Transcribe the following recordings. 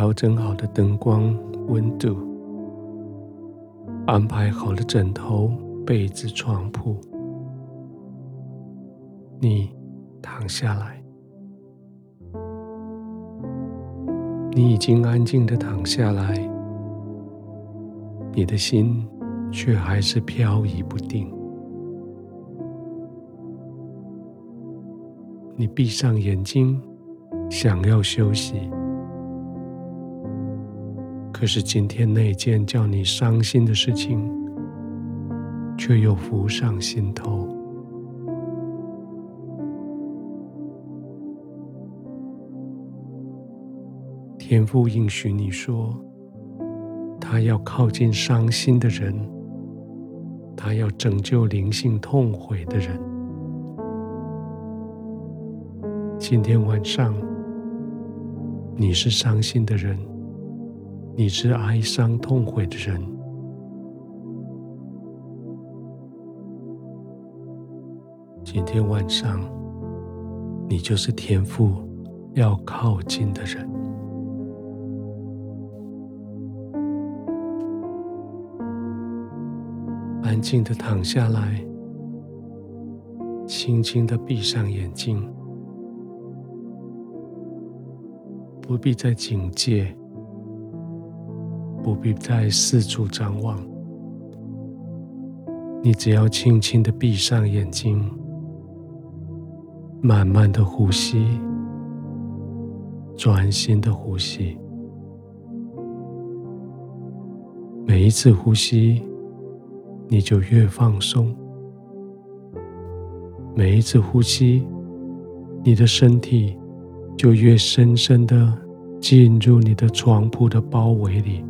调整好的灯光、温度，安排好的枕头、被子、床铺，你躺下来，你已经安静的躺下来，你的心却还是飘移不定。你闭上眼睛，想要休息，可是今天那件叫你伤心的事情，却又浮上心头。天父应许你说，他要靠近伤心的人，他要拯救灵性痛悔的人。今天晚上，你是伤心的人，你是哀伤痛悔的人。今天晚上，你就是天父要靠近的人。安静的躺下来，轻轻的闭上眼睛。不必再警戒，不必再四处张望，你只要轻轻的闭上眼睛，慢慢的呼吸，专心的呼吸。每一次呼吸，你就越放松；每一次呼吸，你的身体。就越深深的进入你的床铺的包围里，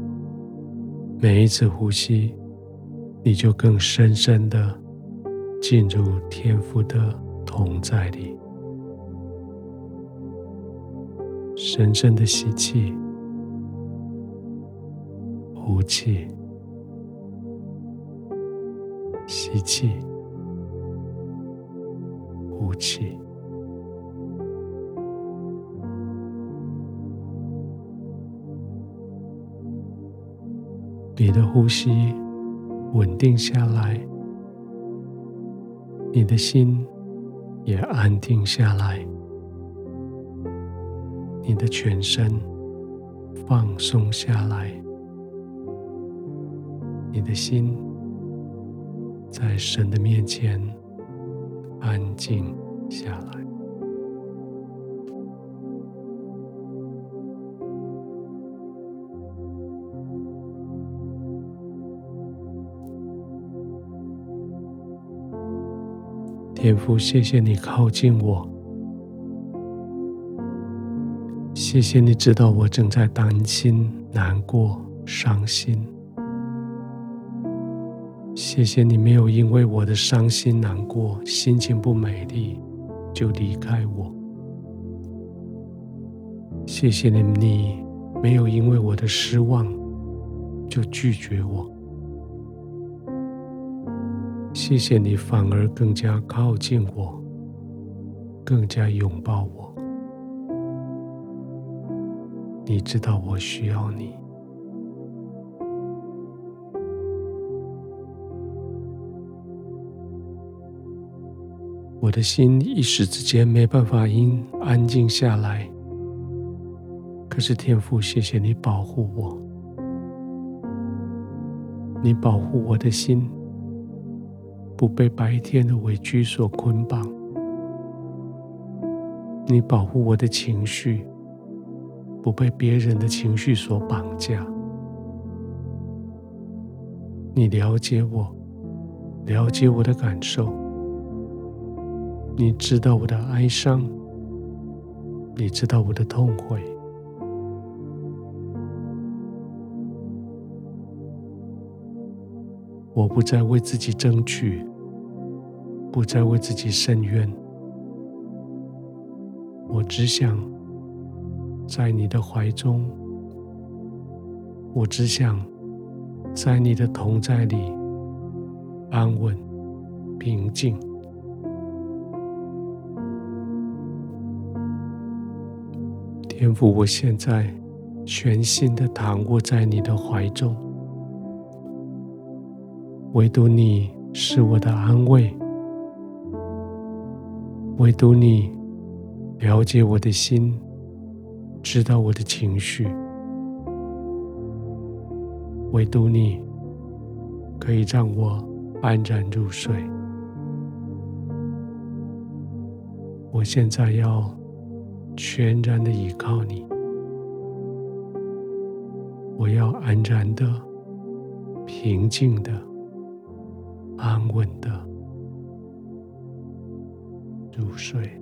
每一次呼吸，你就更深深的进入天父的同在里。深深的吸气，呼气，吸气，呼气。你的呼吸稳定下来，你的心也安定下来，你的全身放松下来，你的心在神的面前安静下来。天父，谢谢你靠近我，谢谢你知道我正在担心、难过、伤心，谢谢你没有因为我的伤心难过、心情不美丽就离开我，谢谢你，你没有因为我的失望就拒绝我。谢谢你，反而更加靠近我，更加拥抱我。你知道我需要你。我的心一时之间没办法因安静下来，可是天父，谢谢你保护我，你保护我的心。不被白天的委屈所捆绑，你保护我的情绪，不被别人的情绪所绑架。你了解我，了解我的感受，你知道我的哀伤，你知道我的痛悔。我不再为自己争取。不再为自己申冤，我只想在你的怀中，我只想在你的同在里安稳平静。天父，我现在全心的躺卧在你的怀中。唯独你是我的安慰，唯独你了解我的心，知道我的情绪，唯独你可以让我安然入睡。我现在要全然的依靠你，我要安然的、平静的。安稳的入睡。